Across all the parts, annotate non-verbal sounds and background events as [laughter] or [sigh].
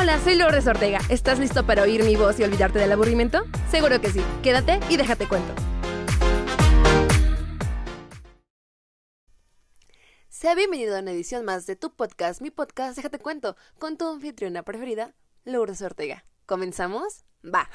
Hola, soy Lourdes Ortega. ¿Estás listo para oír mi voz y olvidarte del aburrimiento? Seguro que sí. Quédate y déjate cuento. Sea bienvenido a una edición más de tu podcast, mi podcast Déjate cuento, con tu anfitriona preferida, Lourdes Ortega. ¿Comenzamos? Va.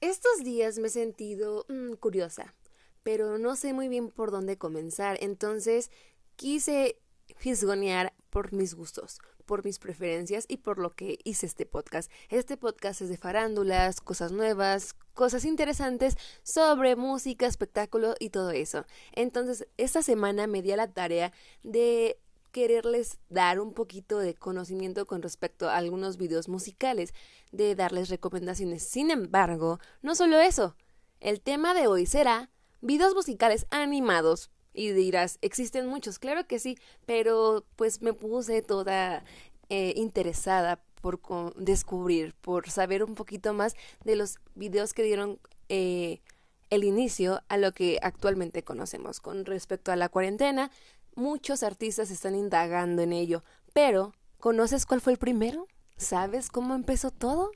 Estos días me he sentido mm, curiosa, pero no sé muy bien por dónde comenzar, entonces quise fisgonear por mis gustos, por mis preferencias y por lo que hice este podcast. Este podcast es de farándulas, cosas nuevas, cosas interesantes sobre música, espectáculo y todo eso. Entonces, esta semana me di a la tarea de quererles dar un poquito de conocimiento con respecto a algunos videos musicales, de darles recomendaciones. Sin embargo, no solo eso, el tema de hoy será videos musicales animados y dirás, existen muchos, claro que sí, pero pues me puse toda eh, interesada por descubrir, por saber un poquito más de los videos que dieron eh, el inicio a lo que actualmente conocemos. Con respecto a la cuarentena, muchos artistas están indagando en ello, pero ¿conoces cuál fue el primero? ¿Sabes cómo empezó todo?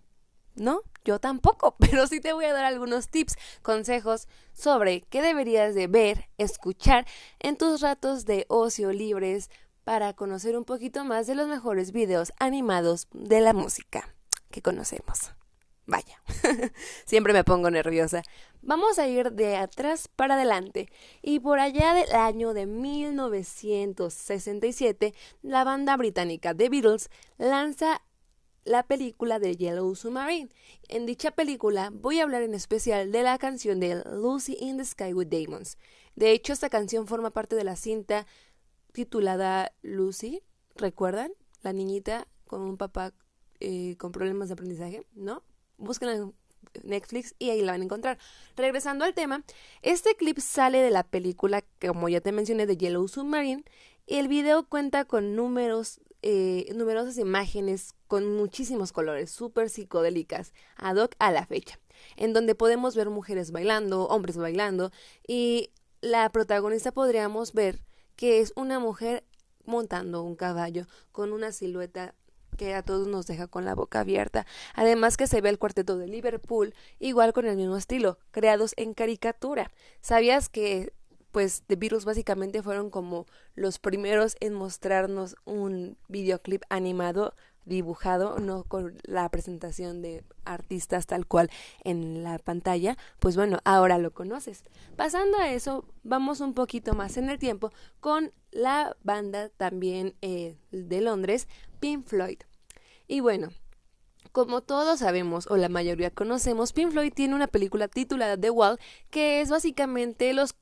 ¿No? Yo tampoco, [laughs] pero sí te voy a dar algunos tips, consejos sobre qué deberías de ver, escuchar en tus ratos de ocio libres para conocer un poquito más de los mejores videos animados de la música que conocemos. Vaya, [laughs] siempre me pongo nerviosa. Vamos a ir de atrás para adelante. Y por allá del año de 1967, la banda británica The Beatles lanza la película de Yellow Submarine. En dicha película voy a hablar en especial de la canción de Lucy in the Sky with Demons. De hecho, esta canción forma parte de la cinta titulada Lucy, ¿recuerdan? La niñita con un papá eh, con problemas de aprendizaje, ¿no? Busquen en Netflix y ahí la van a encontrar. Regresando al tema, este clip sale de la película, como ya te mencioné, de Yellow Submarine, y el video cuenta con eh, numerosas imágenes con muchísimos colores, súper psicodélicas, ad hoc a la fecha, en donde podemos ver mujeres bailando, hombres bailando, y la protagonista podríamos ver que es una mujer montando un caballo con una silueta que a todos nos deja con la boca abierta. Además que se ve el cuarteto de Liverpool, igual con el mismo estilo, creados en caricatura. ¿Sabías que pues The Beatles básicamente fueron como los primeros en mostrarnos un videoclip animado dibujado, no con la presentación de artistas tal cual en la pantalla, pues bueno, ahora lo conoces. Pasando a eso, vamos un poquito más en el tiempo con la banda también eh, de Londres, Pink Floyd. Y bueno, como todos sabemos, o la mayoría conocemos, Pink Floyd tiene una película titulada The Wall, que es básicamente los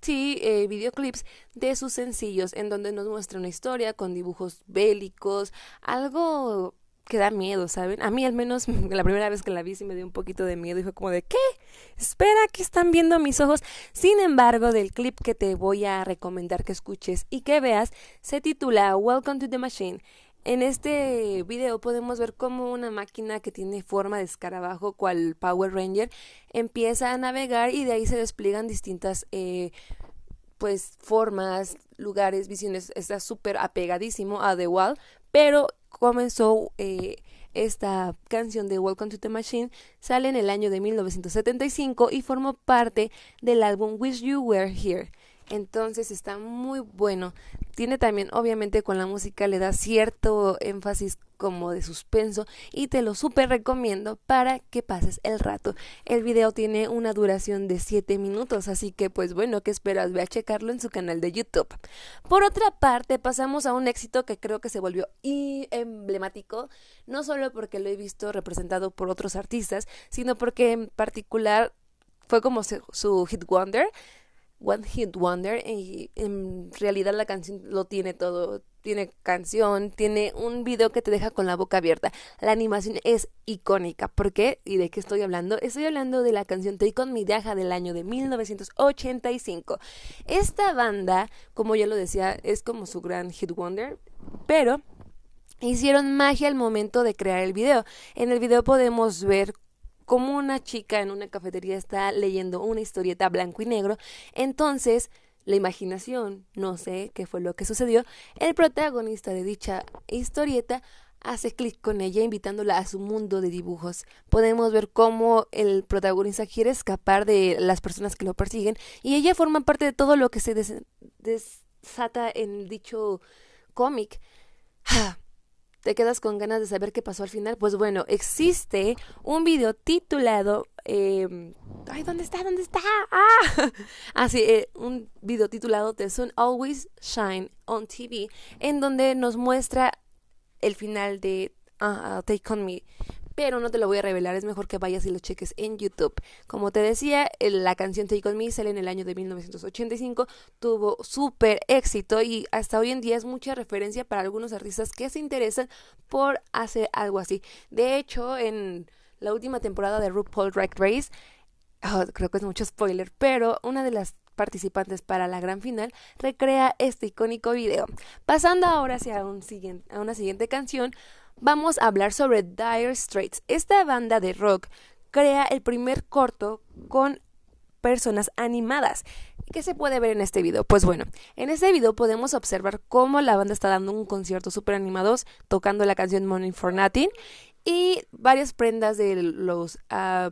sí, eh, videoclips de sus sencillos en donde nos muestra una historia con dibujos bélicos, algo que da miedo, ¿saben? A mí al menos [laughs] la primera vez que la vi sí me dio un poquito de miedo y fue como de ¿qué? Espera, que están viendo mis ojos. Sin embargo, del clip que te voy a recomendar que escuches y que veas se titula Welcome to the Machine. En este video podemos ver cómo una máquina que tiene forma de escarabajo, cual Power Ranger, empieza a navegar y de ahí se despliegan distintas eh, pues formas, lugares, visiones. Está súper apegadísimo a The Wall, pero comenzó eh, esta canción de Welcome to the Machine, sale en el año de 1975 y formó parte del álbum Wish You Were Here. Entonces está muy bueno. Tiene también, obviamente, con la música le da cierto énfasis como de suspenso y te lo súper recomiendo para que pases el rato. El video tiene una duración de 7 minutos, así que pues bueno, ¿qué esperas? Ve a checarlo en su canal de YouTube. Por otra parte, pasamos a un éxito que creo que se volvió emblemático, no solo porque lo he visto representado por otros artistas, sino porque en particular fue como su hit wonder One Hit Wonder y en realidad la canción lo tiene todo. Tiene canción, tiene un video que te deja con la boca abierta. La animación es icónica. ¿Por qué? ¿Y de qué estoy hablando? Estoy hablando de la canción Take On Me Deja del año de 1985. Esta banda, como ya lo decía, es como su gran hit wonder, pero hicieron magia al momento de crear el video. En el video podemos ver como una chica en una cafetería está leyendo una historieta blanco y negro, entonces la imaginación, no sé qué fue lo que sucedió, el protagonista de dicha historieta hace clic con ella invitándola a su mundo de dibujos. Podemos ver cómo el protagonista quiere escapar de las personas que lo persiguen y ella forma parte de todo lo que se desata en dicho cómic. ¿Te quedas con ganas de saber qué pasó al final? Pues bueno, existe un video titulado... Em, ay, ¿dónde está? ¿Dónde está? Ah, [laughs] ah sí, eh, un video titulado The Sun Always Shine on TV, en donde nos muestra el final de uh, Take On Me. Pero no te lo voy a revelar, es mejor que vayas y lo cheques en YouTube. Como te decía, la canción Take On Me sale en el año de 1985, tuvo súper éxito y hasta hoy en día es mucha referencia para algunos artistas que se interesan por hacer algo así. De hecho, en la última temporada de RuPaul Drag Race, oh, creo que es mucho spoiler, pero una de las participantes para la gran final, recrea este icónico video. Pasando ahora hacia un siguiente, a una siguiente canción, vamos a hablar sobre Dire Straits. Esta banda de rock crea el primer corto con personas animadas. ¿Qué se puede ver en este video? Pues bueno, en este video podemos observar cómo la banda está dando un concierto súper animados, tocando la canción Money for Nothing y varias prendas de los ah,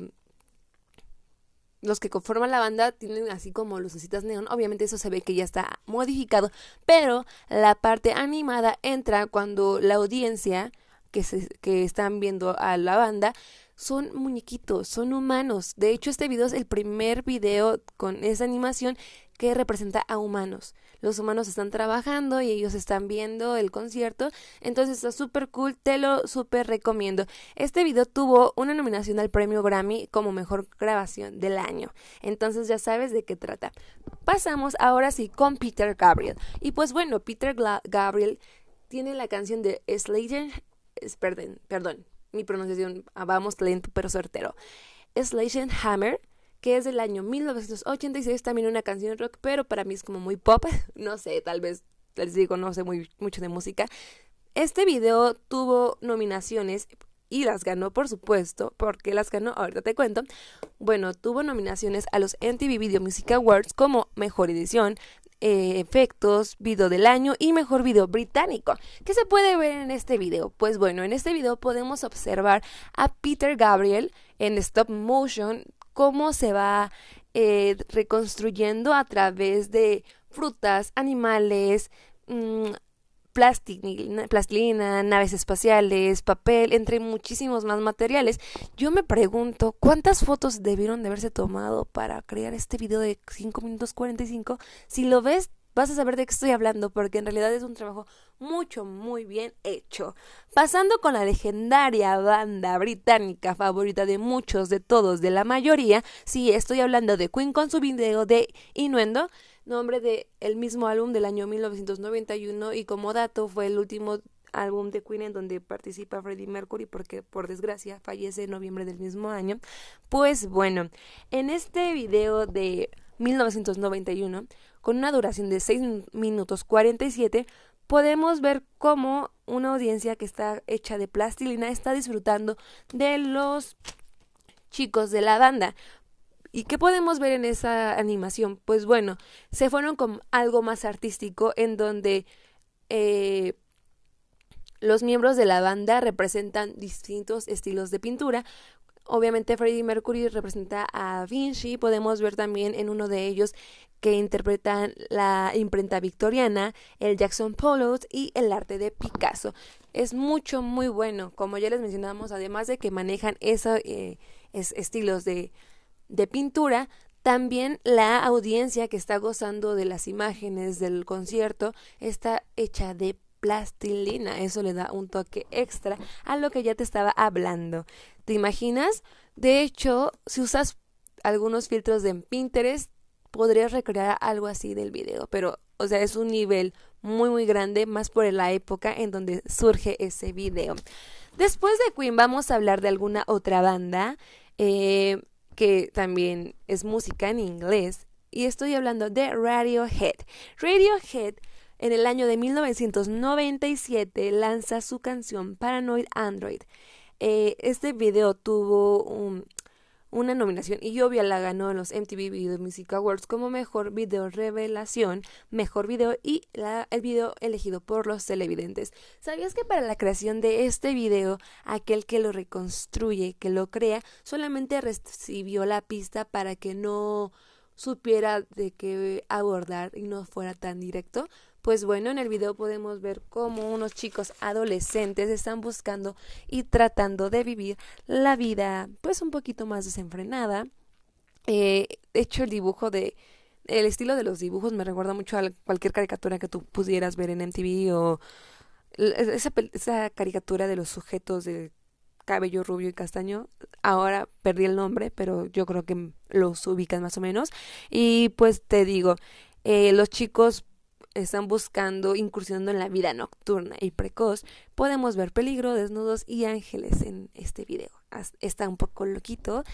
los que conforman la banda tienen así como lucecitas neón. Obviamente eso se ve que ya está modificado, pero la parte animada entra cuando la audiencia que, se, que están viendo a la banda son muñequitos, son humanos. De hecho, este video es el primer video con esa animación que representa a humanos. Los humanos están trabajando y ellos están viendo el concierto. Entonces está súper cool, te lo súper recomiendo. Este video tuvo una nominación al premio Grammy como mejor grabación del año. Entonces ya sabes de qué trata. Pasamos ahora sí con Peter Gabriel. Y pues bueno, Peter Gabriel tiene la canción de Slayer. Perdón, perdón, mi pronunciación, ah, vamos lento pero certero. Hammer que es del año 1986, también una canción rock, pero para mí es como muy pop, [laughs] no sé, tal vez les digo, no sé muy, mucho de música. Este video tuvo nominaciones y las ganó, por supuesto, porque las ganó, ahorita te cuento. Bueno, tuvo nominaciones a los MTV Video Music Awards como Mejor Edición, eh, Efectos, Video del Año y Mejor Video Británico. ¿Qué se puede ver en este video? Pues bueno, en este video podemos observar a Peter Gabriel en stop motion cómo se va eh, reconstruyendo a través de frutas, animales, mmm, plastilina, naves espaciales, papel, entre muchísimos más materiales. Yo me pregunto cuántas fotos debieron de haberse tomado para crear este video de 5 minutos 45. Si lo ves, vas a saber de qué estoy hablando porque en realidad es un trabajo mucho, muy bien hecho. Pasando con la legendaria banda británica favorita de muchos, de todos, de la mayoría, sí, estoy hablando de Queen con su video de Innuendo, nombre de el mismo álbum del año 1991 y como dato fue el último álbum de Queen en donde participa Freddie Mercury porque por desgracia fallece en noviembre del mismo año. Pues bueno, en este video de 1991 con una duración de 6 minutos 47, podemos ver cómo una audiencia que está hecha de plastilina está disfrutando de los chicos de la banda. ¿Y qué podemos ver en esa animación? Pues bueno, se fueron con algo más artístico en donde eh, los miembros de la banda representan distintos estilos de pintura, Obviamente Freddie Mercury representa a Vinci, podemos ver también en uno de ellos que interpretan la imprenta victoriana, el Jackson Pollock y el arte de Picasso. Es mucho, muy bueno, como ya les mencionamos, además de que manejan esos eh, estilos de, de pintura, también la audiencia que está gozando de las imágenes del concierto está hecha de plastilina. Eso le da un toque extra a lo que ya te estaba hablando. ¿Te imaginas? De hecho, si usas algunos filtros de Pinterest, podrías recrear algo así del video, pero, o sea, es un nivel muy, muy grande, más por la época en donde surge ese video. Después de Queen, vamos a hablar de alguna otra banda eh, que también es música en inglés, y estoy hablando de Radiohead. Radiohead en el año de 1997 lanza su canción Paranoid Android. Eh, este video tuvo un, una nominación y obvia la ganó en los MTV Video Music Awards como mejor video revelación, mejor video y el video elegido por los televidentes. ¿Sabías que para la creación de este video, aquel que lo reconstruye, que lo crea, solamente recibió la pista para que no supiera de qué abordar y no fuera tan directo? Pues bueno, en el video podemos ver cómo unos chicos adolescentes están buscando y tratando de vivir la vida pues un poquito más desenfrenada. Eh, hecho el dibujo de el estilo de los dibujos me recuerda mucho a cualquier caricatura que tú pudieras ver en MTV o esa, esa caricatura de los sujetos de cabello rubio y castaño. Ahora perdí el nombre, pero yo creo que los ubican más o menos. Y pues te digo, eh, los chicos están buscando, incursionando en la vida nocturna y precoz, podemos ver peligro, desnudos y ángeles en este video. Está un poco loquito.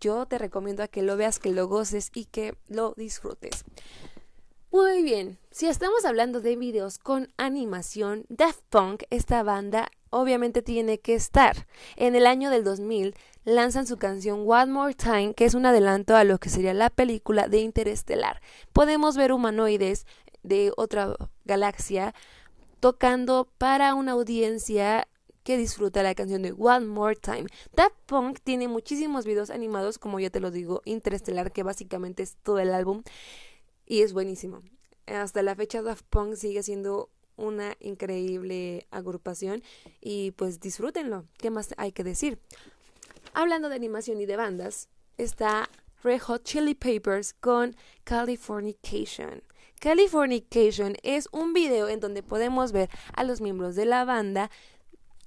Yo te recomiendo a que lo veas, que lo goces y que lo disfrutes. Muy bien, si estamos hablando de videos con animación, Daft Punk, esta banda obviamente tiene que estar. En el año del 2000 lanzan su canción One More Time, que es un adelanto a lo que sería la película de Interestelar. Podemos ver humanoides de otra galaxia tocando para una audiencia que disfruta la canción de One More Time. Daft Punk tiene muchísimos videos animados, como ya te lo digo, Interestelar, que básicamente es todo el álbum y es buenísimo. Hasta la fecha Daft Punk sigue siendo una increíble agrupación y pues disfrútenlo. ¿Qué más hay que decir? Hablando de animación y de bandas, está Red Hot Chili Papers con Californication. Californication es un video en donde podemos ver a los miembros de la banda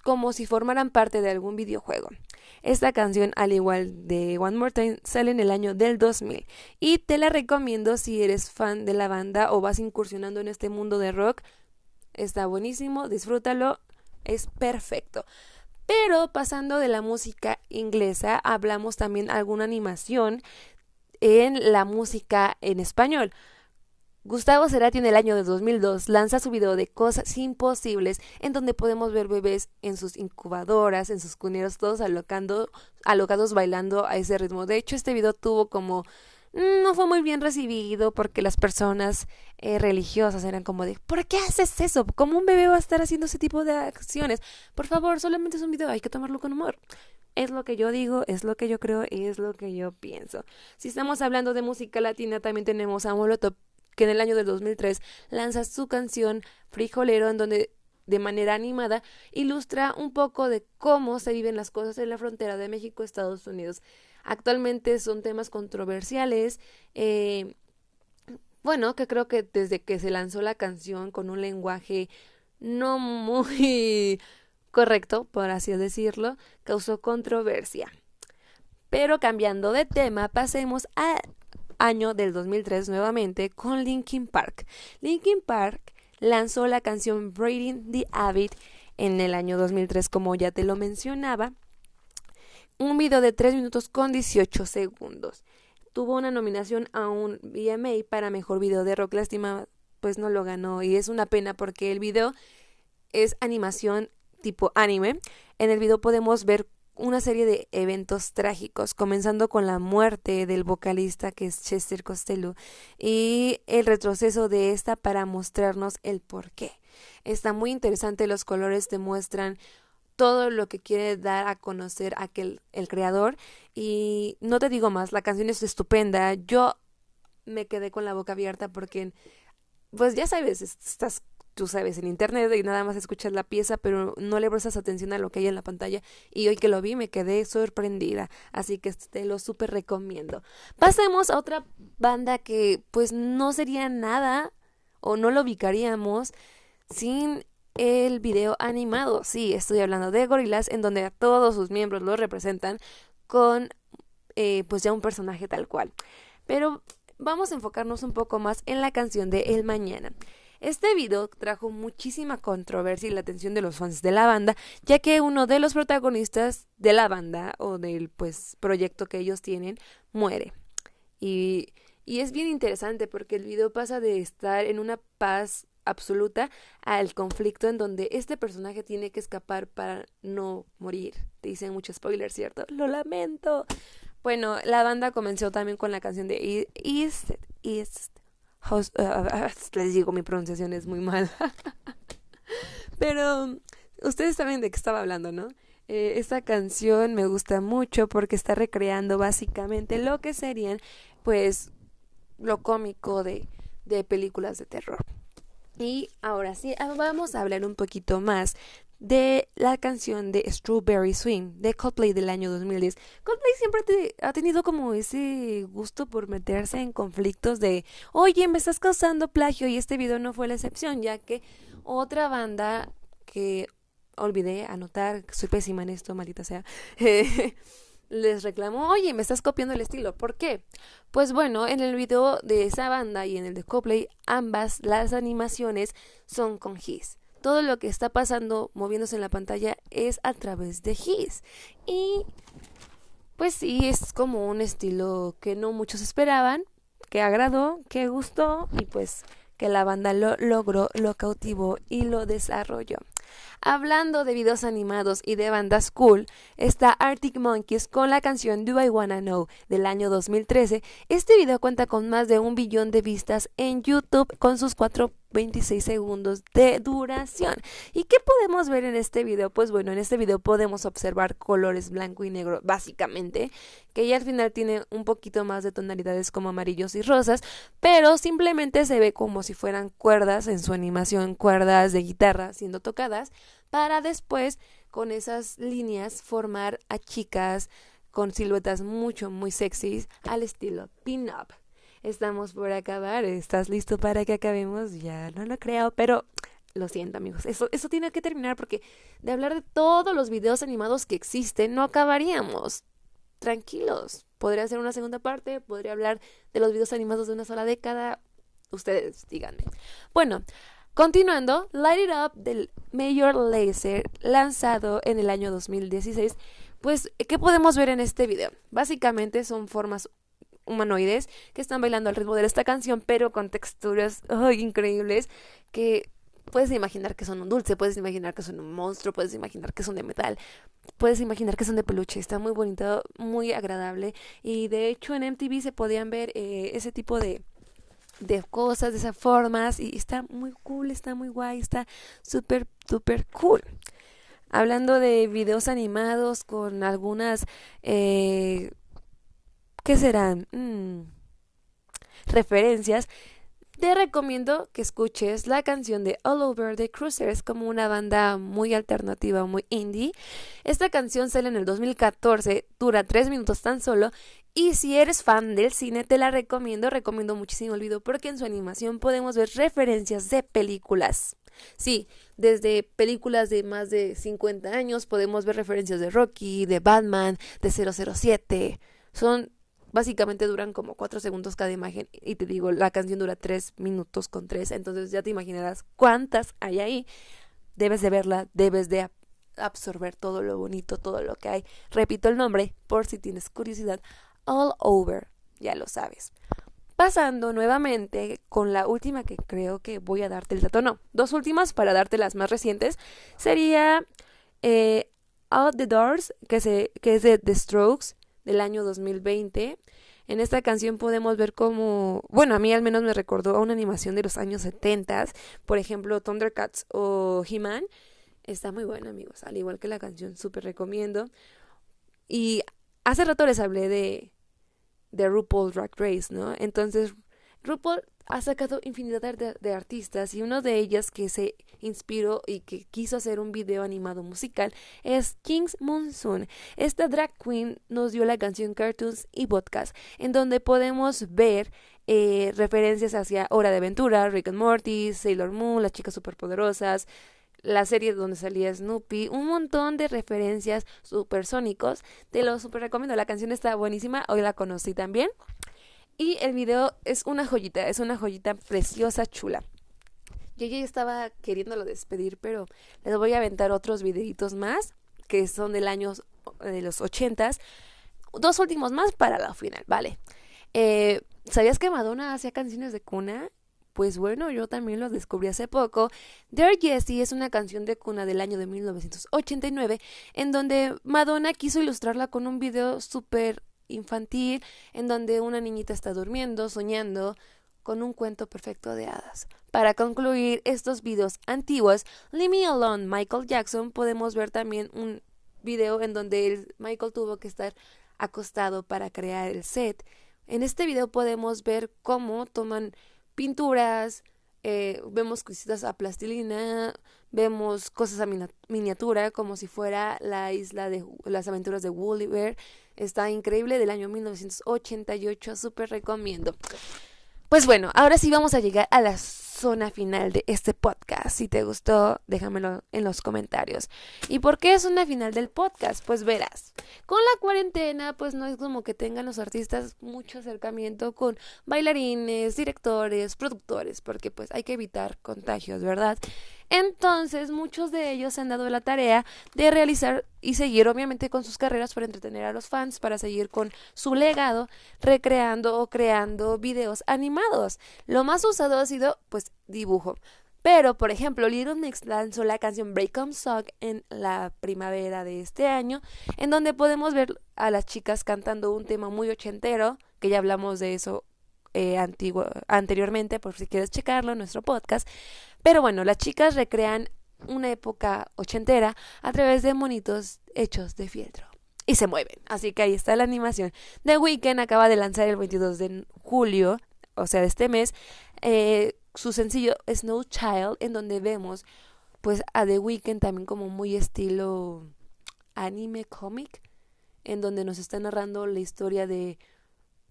como si formaran parte de algún videojuego. Esta canción, al igual de One More Time, sale en el año del 2000 y te la recomiendo si eres fan de la banda o vas incursionando en este mundo de rock. Está buenísimo, disfrútalo, es perfecto. Pero pasando de la música inglesa, hablamos también alguna animación en la música en español. Gustavo Cerati en el año de 2002 lanza su video de Cosas Imposibles, en donde podemos ver bebés en sus incubadoras, en sus cuneros, todos alocando, alocados bailando a ese ritmo. De hecho, este video tuvo como mm, no fue muy bien recibido porque las personas eh, religiosas eran como de ¿por qué haces eso? ¿Cómo un bebé va a estar haciendo ese tipo de acciones? Por favor, solamente es un video, hay que tomarlo con humor. Es lo que yo digo, es lo que yo creo y es lo que yo pienso. Si estamos hablando de música latina, también tenemos a Molotov que en el año del 2003 lanza su canción Frijolero, en donde de manera animada ilustra un poco de cómo se viven las cosas en la frontera de México-Estados Unidos. Actualmente son temas controversiales. Eh, bueno, que creo que desde que se lanzó la canción con un lenguaje no muy [laughs] correcto, por así decirlo, causó controversia. Pero cambiando de tema, pasemos a año del 2003 nuevamente con Linkin Park. Linkin Park lanzó la canción Braiding the Avid en el año 2003 como ya te lo mencionaba. Un video de 3 minutos con 18 segundos. Tuvo una nominación a un VMA para mejor video de rock. Lástima, pues no lo ganó y es una pena porque el video es animación tipo anime. En el video podemos ver una serie de eventos trágicos, comenzando con la muerte del vocalista que es Chester Costello y el retroceso de esta para mostrarnos el por qué. Está muy interesante, los colores te muestran todo lo que quiere dar a conocer aquel el creador y no te digo más, la canción es estupenda. Yo me quedé con la boca abierta porque pues ya sabes, estás tú sabes, en internet y nada más escuchas la pieza, pero no le prestas atención a lo que hay en la pantalla. Y hoy que lo vi me quedé sorprendida, así que te lo súper recomiendo. Pasemos a otra banda que pues no sería nada o no lo ubicaríamos sin el video animado. Sí, estoy hablando de Gorillaz, en donde a todos sus miembros lo representan con eh, pues ya un personaje tal cual. Pero vamos a enfocarnos un poco más en la canción de El Mañana. Este video trajo muchísima controversia y la atención de los fans de la banda, ya que uno de los protagonistas de la banda o del pues proyecto que ellos tienen muere. Y, y es bien interesante porque el video pasa de estar en una paz absoluta al conflicto en donde este personaje tiene que escapar para no morir. Te dicen mucho spoiler, ¿cierto? Lo lamento. Bueno, la banda comenzó también con la canción de East, East, Uh, [laughs] les digo, mi pronunciación es muy mala. [laughs] Pero ustedes saben de qué estaba hablando, ¿no? Eh, esta canción me gusta mucho porque está recreando básicamente lo que serían, pues, lo cómico de, de películas de terror. Y ahora sí, ah, vamos a hablar un poquito más de la canción de Strawberry Swing de Coldplay del año 2010. Coldplay siempre ha tenido como ese gusto por meterse en conflictos de, oye, me estás causando plagio y este video no fue la excepción, ya que otra banda que olvidé anotar, soy pésima en esto, maldita sea, [laughs] les reclamó, oye, me estás copiando el estilo. ¿Por qué? Pues bueno, en el video de esa banda y en el de Coldplay, ambas las animaciones son con His. Todo lo que está pasando, moviéndose en la pantalla, es a través de His. Y pues sí, es como un estilo que no muchos esperaban, que agradó, que gustó y pues que la banda lo logró, lo cautivó y lo desarrolló. Hablando de videos animados y de bandas cool, está Arctic Monkeys con la canción Do I Wanna Know del año 2013. Este video cuenta con más de un billón de vistas en YouTube con sus cuatro 26 segundos de duración. ¿Y qué podemos ver en este video? Pues bueno, en este video podemos observar colores blanco y negro, básicamente, que ya al final tiene un poquito más de tonalidades como amarillos y rosas, pero simplemente se ve como si fueran cuerdas en su animación, cuerdas de guitarra siendo tocadas, para después con esas líneas formar a chicas con siluetas mucho, muy sexys al estilo pin-up estamos por acabar. ¿Estás listo para que acabemos? Ya no lo creo, pero lo siento amigos, eso, eso tiene que terminar porque de hablar de todos los videos animados que existen no acabaríamos. Tranquilos, podría ser una segunda parte, podría hablar de los videos animados de una sola década. Ustedes díganme. Bueno, continuando, Light It Up del Major Laser lanzado en el año 2016. Pues, ¿qué podemos ver en este video? Básicamente son formas humanoides que están bailando al ritmo de esta canción, pero con texturas increíbles que puedes imaginar que son un dulce, puedes imaginar que son un monstruo, puedes imaginar que son de metal, puedes imaginar que son de peluche. Está muy bonito, muy agradable. Y de hecho en MTV se podían ver eh, ese tipo de, de cosas, de esas formas. Y está muy cool, está muy guay, está súper, súper cool. Hablando de videos animados con algunas eh, ¿Qué serán? Mm, referencias. Te recomiendo que escuches la canción de All Over the Cruisers como una banda muy alternativa, muy indie. Esta canción sale en el 2014, dura tres minutos tan solo. Y si eres fan del cine, te la recomiendo, recomiendo muchísimo el video porque en su animación podemos ver referencias de películas. Sí, desde películas de más de 50 años podemos ver referencias de Rocky, de Batman, de 007. Son básicamente duran como cuatro segundos cada imagen y te digo, la canción dura tres minutos con tres, entonces ya te imaginarás cuántas hay ahí. Debes de verla, debes de absorber todo lo bonito, todo lo que hay. Repito el nombre por si tienes curiosidad. All Over, ya lo sabes. Pasando nuevamente con la última que creo que voy a darte el dato, no, dos últimas para darte las más recientes, sería eh, Out the Doors, que, se, que es de The Strokes, del año 2020. En esta canción podemos ver como, bueno, a mí al menos me recordó a una animación de los años 70, por ejemplo, Thundercats o He-Man. Está muy buena, amigos, al igual que la canción, súper recomiendo. Y hace rato les hablé de, de RuPaul Drag Race, ¿no? Entonces, RuPaul ha sacado infinidad de, artistas y uno de ellas que se inspiró y que quiso hacer un video animado musical es Kings Monsoon. Esta drag queen nos dio la canción Cartoons y Podcast, en donde podemos ver eh, referencias hacia Hora de Aventura, Rick and Morty, Sailor Moon, las chicas superpoderosas, la serie donde salía Snoopy, un montón de referencias supersónicos. Te lo super recomiendo. La canción está buenísima, hoy la conocí también. Y el video es una joyita, es una joyita preciosa, chula. Yo ya estaba queriéndolo despedir, pero les voy a aventar otros videitos más, que son del año de los ochentas. Dos últimos más para la final, ¿vale? Eh, ¿Sabías que Madonna hacía canciones de cuna? Pues bueno, yo también lo descubrí hace poco. Dear Jessie es una canción de cuna del año de 1989, en donde Madonna quiso ilustrarla con un video súper infantil en donde una niñita está durmiendo, soñando con un cuento perfecto de hadas. Para concluir estos videos antiguos, Leave Me Alone Michael Jackson, podemos ver también un video en donde Michael tuvo que estar acostado para crear el set. En este video podemos ver cómo toman pinturas, eh, vemos cositas a plastilina, vemos cosas a miniatura como si fuera la isla de las aventuras de Gulliver. Está increíble del año 1988, súper recomiendo. Pues bueno, ahora sí vamos a llegar a las zona final de este podcast. Si te gustó, déjamelo en los comentarios. ¿Y por qué es una final del podcast? Pues verás, con la cuarentena, pues no es como que tengan los artistas mucho acercamiento con bailarines, directores, productores, porque pues hay que evitar contagios, ¿verdad? Entonces, muchos de ellos se han dado la tarea de realizar y seguir, obviamente, con sus carreras para entretener a los fans, para seguir con su legado, recreando o creando videos animados. Lo más usado ha sido, pues, dibujo. Pero, por ejemplo, Little Mix lanzó la canción Break On Song en la primavera de este año, en donde podemos ver a las chicas cantando un tema muy ochentero, que ya hablamos de eso eh, anteriormente, por si quieres checarlo en nuestro podcast. Pero bueno, las chicas recrean una época ochentera a través de monitos hechos de fieltro. Y se mueven. Así que ahí está la animación. The Weeknd acaba de lanzar el 22 de julio, o sea, de este mes, eh, su sencillo Snow Child, en donde vemos pues a The Weeknd también como muy estilo anime cómic, en donde nos está narrando la historia de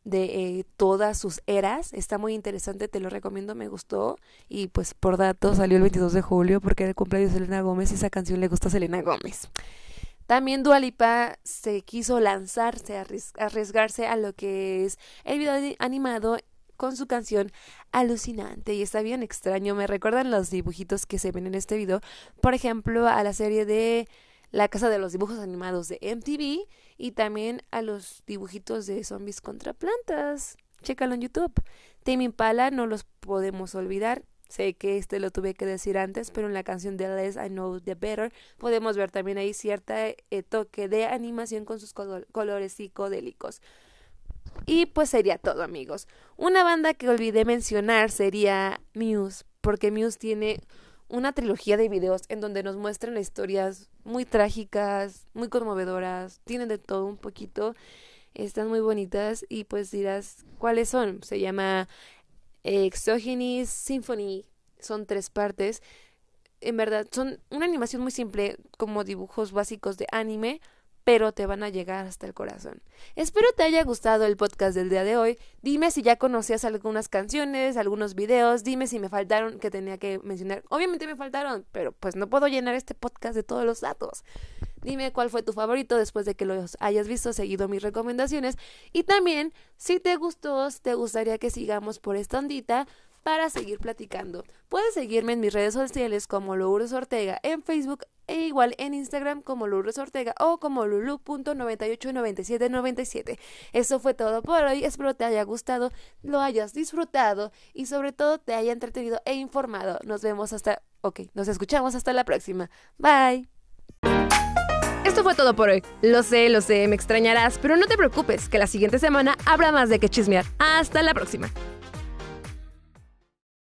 de eh, todas sus eras. Está muy interesante, te lo recomiendo, me gustó. Y pues por datos salió el 22 de julio porque era el cumpleaños de Selena Gómez y esa canción le gusta a Selena Gómez. También Lipa se quiso lanzarse, arriesgarse a lo que es el video animado con su canción alucinante y está bien extraño. Me recuerdan los dibujitos que se ven en este video. Por ejemplo, a la serie de La Casa de los Dibujos Animados de MTV y también a los dibujitos de zombies contra plantas. Chécalo en YouTube. Tame Impala no los podemos olvidar. Sé que este lo tuve que decir antes, pero en la canción de Less I Know The Better podemos ver también ahí cierta eh, toque de animación con sus colores psicodélicos. Y pues sería todo, amigos. Una banda que olvidé mencionar sería Muse, porque Muse tiene una trilogía de videos en donde nos muestran historias muy trágicas, muy conmovedoras, tienen de todo un poquito, están muy bonitas y pues dirás cuáles son. Se llama Exogenes Symphony, son tres partes. En verdad, son una animación muy simple, como dibujos básicos de anime, pero te van a llegar hasta el corazón. Espero te haya gustado el podcast del día de hoy. Dime si ya conocías algunas canciones, algunos videos, dime si me faltaron que tenía que mencionar. Obviamente me faltaron, pero pues no puedo llenar este podcast de todos los datos. Dime cuál fue tu favorito después de que los hayas visto, seguido mis recomendaciones. Y también, si te gustó, te gustaría que sigamos por esta ondita, para seguir platicando. Puedes seguirme en mis redes sociales como Lourdes Ortega en Facebook e igual en Instagram como Lourdes Ortega o como lulu.989797. Eso fue todo por hoy. Espero te haya gustado, lo hayas disfrutado y sobre todo te haya entretenido e informado. Nos vemos hasta... Ok, nos escuchamos hasta la próxima. Bye. Esto fue todo por hoy. Lo sé, lo sé, me extrañarás, pero no te preocupes, que la siguiente semana habrá más de que chismear. Hasta la próxima.